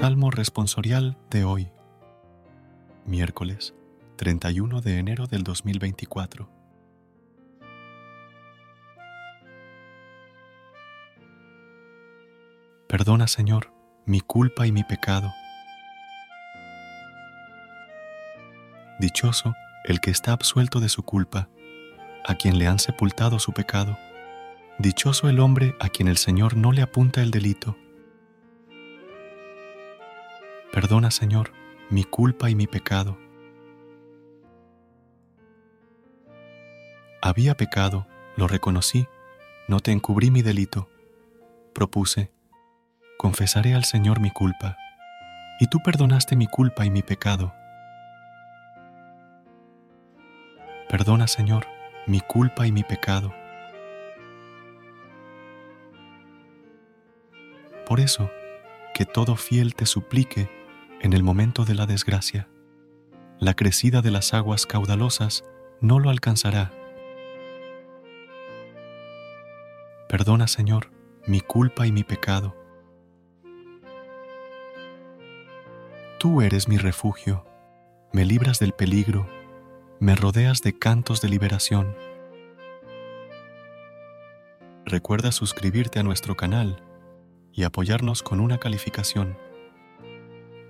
Salmo responsorial de hoy, miércoles 31 de enero del 2024. Perdona, Señor, mi culpa y mi pecado. Dichoso el que está absuelto de su culpa, a quien le han sepultado su pecado. Dichoso el hombre a quien el Señor no le apunta el delito. Perdona, Señor, mi culpa y mi pecado. Había pecado, lo reconocí, no te encubrí mi delito. Propuse, confesaré al Señor mi culpa, y tú perdonaste mi culpa y mi pecado. Perdona, Señor, mi culpa y mi pecado. Por eso, que todo fiel te suplique en el momento de la desgracia. La crecida de las aguas caudalosas no lo alcanzará. Perdona, Señor, mi culpa y mi pecado. Tú eres mi refugio, me libras del peligro, me rodeas de cantos de liberación. Recuerda suscribirte a nuestro canal y apoyarnos con una calificación.